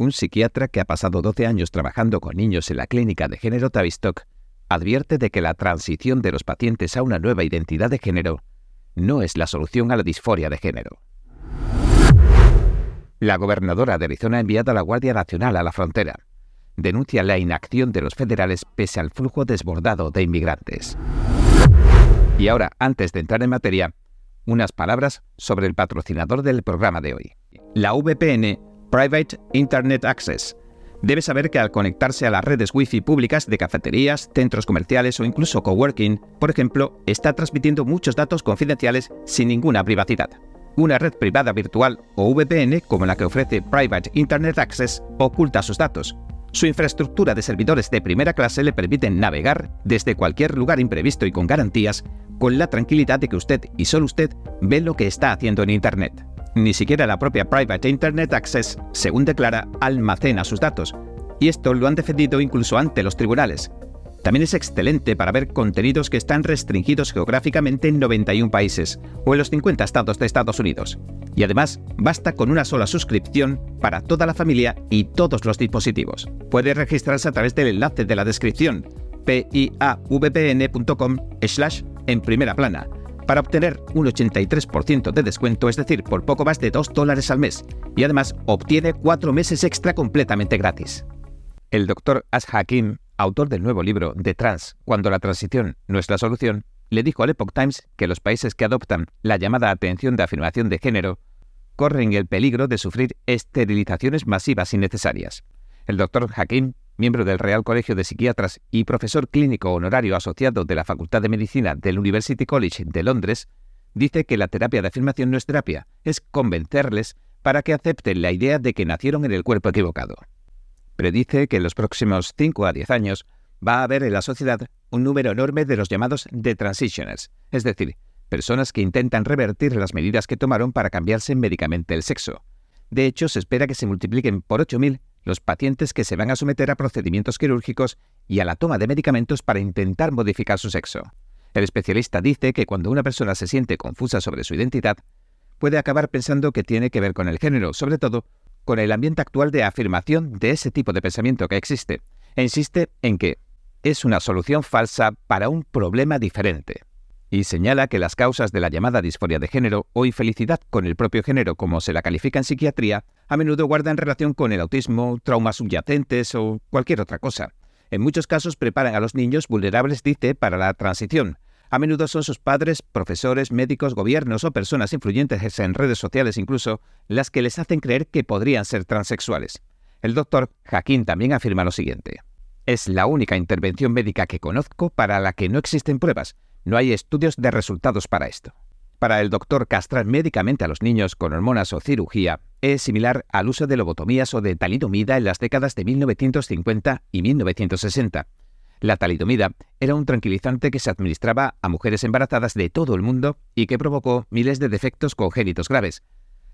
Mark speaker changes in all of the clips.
Speaker 1: un psiquiatra que ha pasado 12 años trabajando con niños en la clínica de género Tavistock, advierte de que la transición de los pacientes a una nueva identidad de género no es la solución a la disforia de género. La gobernadora de Arizona ha enviado a la Guardia Nacional a la frontera. Denuncia la inacción de los federales pese al flujo desbordado de inmigrantes. Y ahora, antes de entrar en materia, unas palabras sobre el patrocinador del programa de hoy. La VPN Private Internet Access. Debe saber que al conectarse a las redes Wi-Fi públicas de cafeterías, centros comerciales o incluso coworking, por ejemplo, está transmitiendo muchos datos confidenciales sin ninguna privacidad. Una red privada virtual o VPN, como la que ofrece Private Internet Access, oculta sus datos. Su infraestructura de servidores de primera clase le permiten navegar desde cualquier lugar imprevisto y con garantías, con la tranquilidad de que usted y solo usted ve lo que está haciendo en Internet. Ni siquiera la propia Private Internet Access, según declara, almacena sus datos. Y esto lo han defendido incluso ante los tribunales. También es excelente para ver contenidos que están restringidos geográficamente en 91 países o en los 50 estados de Estados Unidos. Y además, basta con una sola suscripción para toda la familia y todos los dispositivos. Puede registrarse a través del enlace de la descripción piavpn.com slash en primera plana para obtener un 83% de descuento, es decir, por poco más de 2 dólares al mes, y además obtiene 4 meses extra completamente gratis. El doctor Ash Hakim, autor del nuevo libro The Trans, Cuando la transición no es la solución, le dijo al Epoch Times que los países que adoptan la llamada atención de afirmación de género corren el peligro de sufrir esterilizaciones masivas innecesarias. El doctor Hakim miembro del Real Colegio de Psiquiatras y profesor clínico honorario asociado de la Facultad de Medicina del University College de Londres, dice que la terapia de afirmación no es terapia, es convencerles para que acepten la idea de que nacieron en el cuerpo equivocado. Predice que en los próximos 5 a 10 años va a haber en la sociedad un número enorme de los llamados de transitioners, es decir, personas que intentan revertir las medidas que tomaron para cambiarse médicamente el sexo. De hecho, se espera que se multipliquen por 8.000 los pacientes que se van a someter a procedimientos quirúrgicos y a la toma de medicamentos para intentar modificar su sexo. El especialista dice que cuando una persona se siente confusa sobre su identidad, puede acabar pensando que tiene que ver con el género, sobre todo con el ambiente actual de afirmación de ese tipo de pensamiento que existe, e insiste en que es una solución falsa para un problema diferente y señala que las causas de la llamada disforia de género o infelicidad con el propio género, como se la califica en psiquiatría, a menudo guardan relación con el autismo, traumas subyacentes o cualquier otra cosa. En muchos casos preparan a los niños vulnerables, dice, para la transición. A menudo son sus padres, profesores, médicos, gobiernos o personas influyentes en redes sociales incluso las que les hacen creer que podrían ser transexuales. El doctor Jaquín también afirma lo siguiente. Es la única intervención médica que conozco para la que no existen pruebas, no hay estudios de resultados para esto. Para el doctor, castrar médicamente a los niños con hormonas o cirugía es similar al uso de lobotomías o de talidomida en las décadas de 1950 y 1960. La talidomida era un tranquilizante que se administraba a mujeres embarazadas de todo el mundo y que provocó miles de defectos congénitos graves.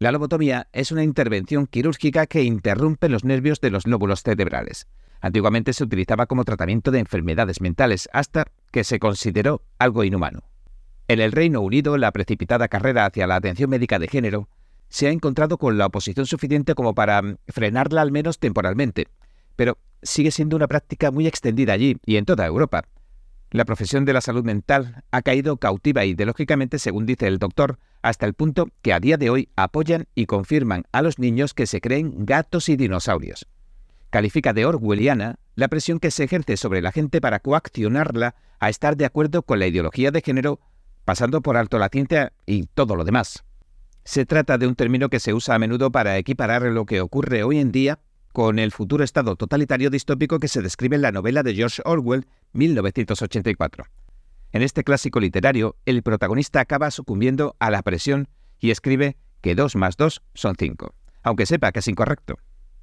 Speaker 1: La lobotomía es una intervención quirúrgica que interrumpe los nervios de los lóbulos cerebrales. Antiguamente se utilizaba como tratamiento de enfermedades mentales hasta que se consideró algo inhumano. En el Reino Unido, la precipitada carrera hacia la atención médica de género se ha encontrado con la oposición suficiente como para mm, frenarla al menos temporalmente, pero sigue siendo una práctica muy extendida allí y en toda Europa. La profesión de la salud mental ha caído cautiva ideológicamente, según dice el doctor, hasta el punto que a día de hoy apoyan y confirman a los niños que se creen gatos y dinosaurios califica de orwelliana la presión que se ejerce sobre la gente para coaccionarla a estar de acuerdo con la ideología de género, pasando por alto la ciencia y todo lo demás. Se trata de un término que se usa a menudo para equiparar lo que ocurre hoy en día con el futuro estado totalitario distópico que se describe en la novela de George Orwell, 1984. En este clásico literario, el protagonista acaba sucumbiendo a la presión y escribe que 2 más 2 son 5, aunque sepa que es incorrecto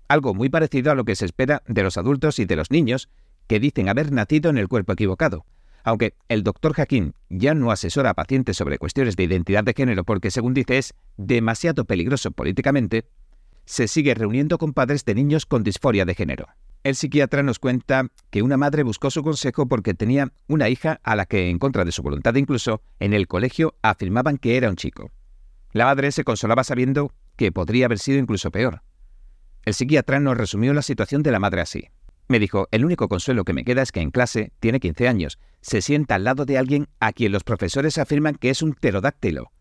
Speaker 1: algo muy parecido a lo que se espera de los adultos y de los niños que dicen haber nacido en el cuerpo equivocado. Aunque el doctor Jaquín ya no asesora a pacientes sobre cuestiones de identidad de género porque, según dice, es demasiado peligroso políticamente, se sigue reuniendo con padres de niños con disforia de género. El psiquiatra nos cuenta que una madre buscó su consejo porque tenía una hija a la que, en contra de su voluntad incluso, en el colegio afirmaban que era un chico. La madre se consolaba sabiendo que podría haber sido incluso peor. El psiquiatra nos resumió la situación de la madre así. Me dijo, el único consuelo que me queda es que en clase, tiene 15 años, se sienta al lado de alguien a quien los profesores afirman que es un pterodáctilo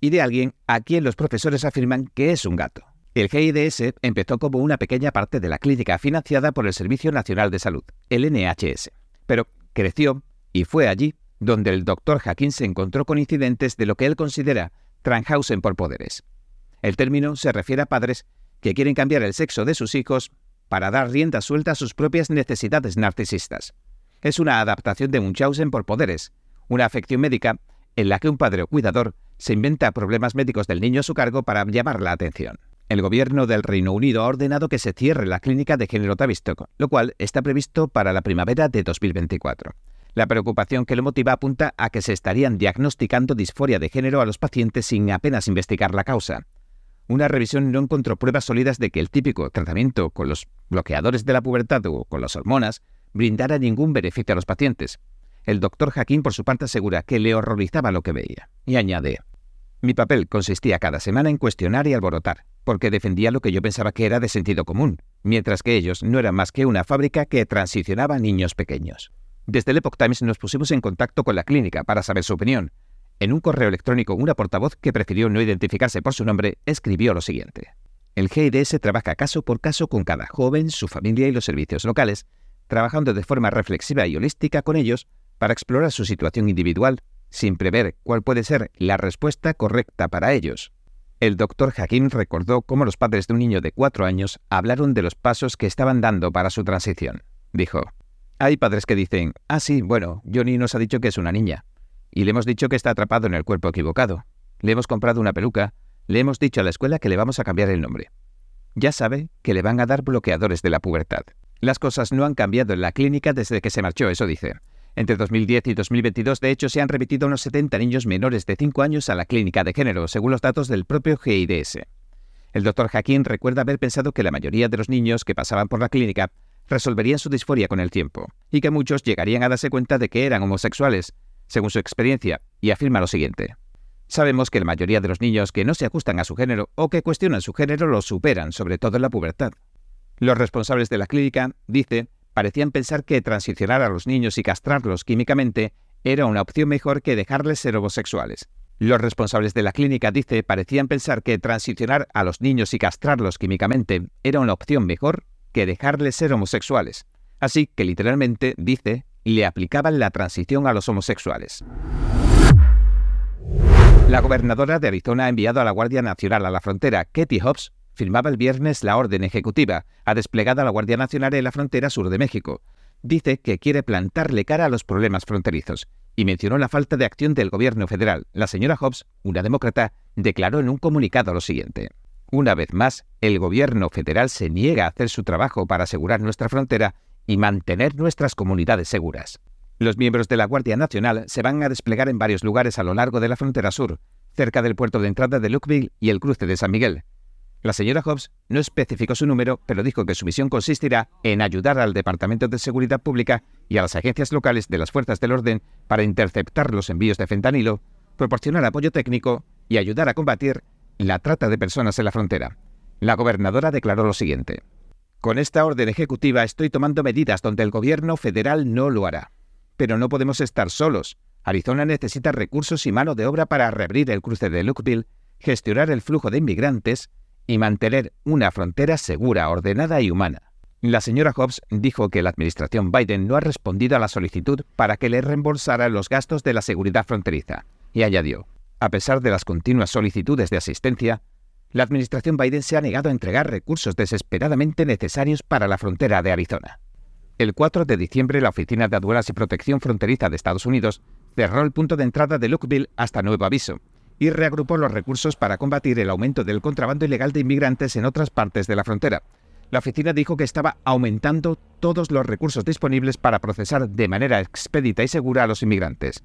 Speaker 1: y de alguien a quien los profesores afirman que es un gato. El GIDS empezó como una pequeña parte de la clínica financiada por el Servicio Nacional de Salud, el NHS, pero creció y fue allí donde el doctor Hakim se encontró con incidentes de lo que él considera Tranhausen por poderes. El término se refiere a padres que quieren cambiar el sexo de sus hijos para dar rienda suelta a sus propias necesidades narcisistas. Es una adaptación de Munchausen por poderes, una afección médica en la que un padre o cuidador se inventa problemas médicos del niño a su cargo para llamar la atención. El gobierno del Reino Unido ha ordenado que se cierre la clínica de género Tavistock, lo cual está previsto para la primavera de 2024. La preocupación que lo motiva apunta a que se estarían diagnosticando disforia de género a los pacientes sin apenas investigar la causa. Una revisión no encontró pruebas sólidas de que el típico tratamiento con los bloqueadores de la pubertad o con las hormonas brindara ningún beneficio a los pacientes. El doctor Jaquín, por su parte, asegura que le horrorizaba lo que veía. Y añade, mi papel consistía cada semana en cuestionar y alborotar, porque defendía lo que yo pensaba que era de sentido común, mientras que ellos no eran más que una fábrica que transicionaba niños pequeños. Desde el Epoch Times nos pusimos en contacto con la clínica para saber su opinión. En un correo electrónico, una portavoz que prefirió no identificarse por su nombre escribió lo siguiente. El GIDS trabaja caso por caso con cada joven, su familia y los servicios locales, trabajando de forma reflexiva y holística con ellos para explorar su situación individual, sin prever cuál puede ser la respuesta correcta para ellos. El doctor Hakim recordó cómo los padres de un niño de cuatro años hablaron de los pasos que estaban dando para su transición. Dijo, hay padres que dicen, ah sí, bueno, Johnny nos ha dicho que es una niña, y le hemos dicho que está atrapado en el cuerpo equivocado. Le hemos comprado una peluca, le hemos dicho a la escuela que le vamos a cambiar el nombre. Ya sabe que le van a dar bloqueadores de la pubertad. Las cosas no han cambiado en la clínica desde que se marchó, eso dice. Entre 2010 y 2022, de hecho, se han repetido unos 70 niños menores de 5 años a la clínica de género, según los datos del propio GIDS. El doctor Jaquín recuerda haber pensado que la mayoría de los niños que pasaban por la clínica resolverían su disforia con el tiempo, y que muchos llegarían a darse cuenta de que eran homosexuales, según su experiencia, y afirma lo siguiente. Sabemos que la mayoría de los niños que no se ajustan a su género o que cuestionan su género lo superan, sobre todo en la pubertad. Los responsables de la clínica, dice, parecían pensar que transicionar a los niños y castrarlos químicamente era una opción mejor que dejarles ser homosexuales. Los responsables de la clínica, dice, parecían pensar que transicionar a los niños y castrarlos químicamente era una opción mejor que dejarles ser homosexuales. Así que literalmente, dice, le aplicaban la transición a los homosexuales. La gobernadora de Arizona ha enviado a la Guardia Nacional a la frontera, Katie Hobbs, firmaba el viernes la orden ejecutiva, ha desplegado a la Guardia Nacional en la frontera sur de México. Dice que quiere plantarle cara a los problemas fronterizos y mencionó la falta de acción del gobierno federal. La señora Hobbs, una demócrata, declaró en un comunicado lo siguiente. Una vez más, el gobierno federal se niega a hacer su trabajo para asegurar nuestra frontera y mantener nuestras comunidades seguras. Los miembros de la Guardia Nacional se van a desplegar en varios lugares a lo largo de la frontera sur, cerca del puerto de entrada de Lukeville y el cruce de San Miguel, la señora Hobbs no especificó su número, pero dijo que su misión consistirá en ayudar al Departamento de Seguridad Pública y a las agencias locales de las fuerzas del orden para interceptar los envíos de fentanilo, proporcionar apoyo técnico y ayudar a combatir la trata de personas en la frontera. La gobernadora declaró lo siguiente. Con esta orden ejecutiva estoy tomando medidas donde el gobierno federal no lo hará. Pero no podemos estar solos. Arizona necesita recursos y mano de obra para reabrir el cruce de Lukeville, gestionar el flujo de inmigrantes y mantener una frontera segura, ordenada y humana. La señora Hobbs dijo que la administración Biden no ha respondido a la solicitud para que le reembolsara los gastos de la seguridad fronteriza, y añadió, a pesar de las continuas solicitudes de asistencia, la administración Biden se ha negado a entregar recursos desesperadamente necesarios para la frontera de Arizona. El 4 de diciembre, la Oficina de Aduanas y Protección Fronteriza de Estados Unidos cerró el punto de entrada de Lukeville hasta nuevo aviso, y reagrupó los recursos para combatir el aumento del contrabando ilegal de inmigrantes en otras partes de la frontera. La oficina dijo que estaba aumentando todos los recursos disponibles para procesar de manera expedita y segura a los inmigrantes.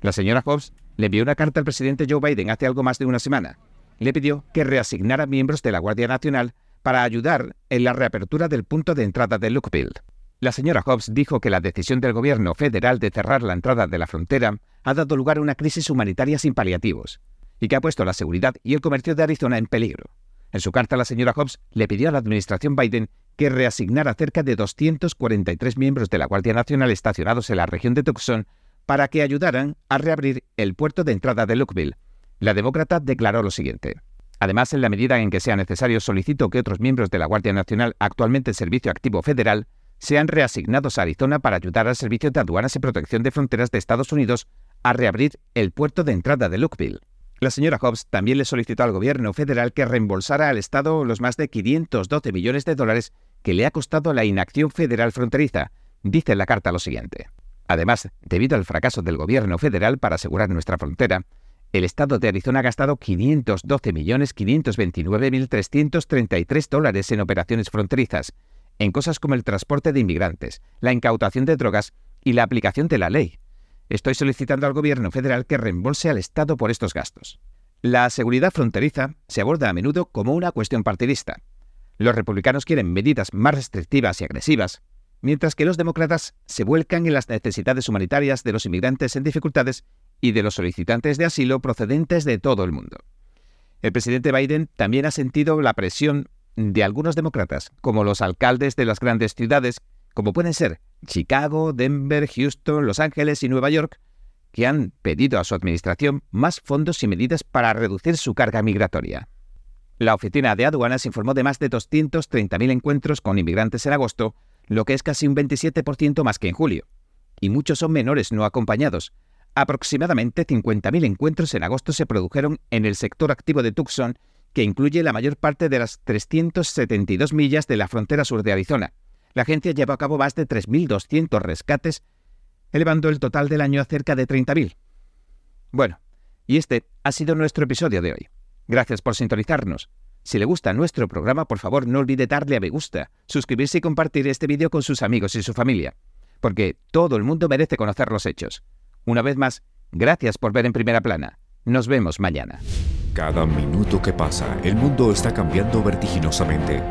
Speaker 1: La señora Hobbs le envió una carta al presidente Joe Biden hace algo más de una semana. Le pidió que reasignara miembros de la Guardia Nacional para ayudar en la reapertura del punto de entrada de Lukeville. La señora Hobbs dijo que la decisión del gobierno federal de cerrar la entrada de la frontera ha dado lugar a una crisis humanitaria sin paliativos y que ha puesto la seguridad y el comercio de Arizona en peligro. En su carta, la señora Hobbs le pidió a la administración Biden que reasignara cerca de 243 miembros de la Guardia Nacional estacionados en la región de Tucson para que ayudaran a reabrir el puerto de entrada de Lookville. La demócrata declaró lo siguiente. Además, en la medida en que sea necesario, solicito que otros miembros de la Guardia Nacional actualmente en servicio activo federal sean reasignados a Arizona para ayudar al Servicio de Aduanas y Protección de Fronteras de Estados Unidos a reabrir el puerto de entrada de Lookville. La señora Hobbs también le solicitó al gobierno federal que reembolsara al Estado los más de 512 millones de dólares que le ha costado la inacción federal fronteriza. Dice la carta lo siguiente. Además, debido al fracaso del gobierno federal para asegurar nuestra frontera, el estado de Arizona ha gastado 512.529.333 dólares en operaciones fronterizas, en cosas como el transporte de inmigrantes, la incautación de drogas y la aplicación de la ley. Estoy solicitando al gobierno federal que reembolse al Estado por estos gastos. La seguridad fronteriza se aborda a menudo como una cuestión partidista. Los republicanos quieren medidas más restrictivas y agresivas, mientras que los demócratas se vuelcan en las necesidades humanitarias de los inmigrantes en dificultades y de los solicitantes de asilo procedentes de todo el mundo. El presidente Biden también ha sentido la presión de algunos demócratas, como los alcaldes de las grandes ciudades, como pueden ser Chicago, Denver, Houston, Los Ángeles y Nueva York, que han pedido a su administración más fondos y medidas para reducir su carga migratoria. La Oficina de Aduanas informó de más de 230.000 encuentros con inmigrantes en agosto, lo que es casi un 27% más que en julio. Y muchos son menores no acompañados, Aproximadamente 50.000 encuentros en agosto se produjeron en el sector activo de Tucson, que incluye la mayor parte de las 372 millas de la frontera sur de Arizona. La agencia llevó a cabo más de 3.200 rescates, elevando el total del año a cerca de 30.000. Bueno, y este ha sido nuestro episodio de hoy. Gracias por sintonizarnos. Si le gusta nuestro programa, por favor no olvide darle a me gusta, suscribirse y compartir este vídeo con sus amigos y su familia, porque todo el mundo merece conocer los hechos. Una vez más, gracias por ver en primera plana. Nos vemos mañana.
Speaker 2: Cada minuto que pasa, el mundo está cambiando vertiginosamente.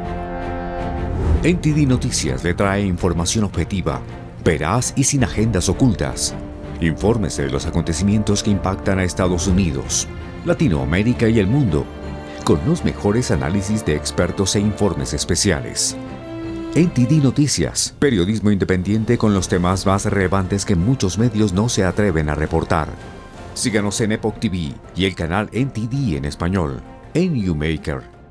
Speaker 2: NTD Noticias le trae información objetiva, veraz y sin agendas ocultas. Infórmese de los acontecimientos que impactan a Estados Unidos, Latinoamérica y el mundo, con los mejores análisis de expertos e informes especiales. NTD Noticias, periodismo independiente con los temas más relevantes que muchos medios no se atreven a reportar. Síganos en Epoch TV y el canal NTD en español, en YouMaker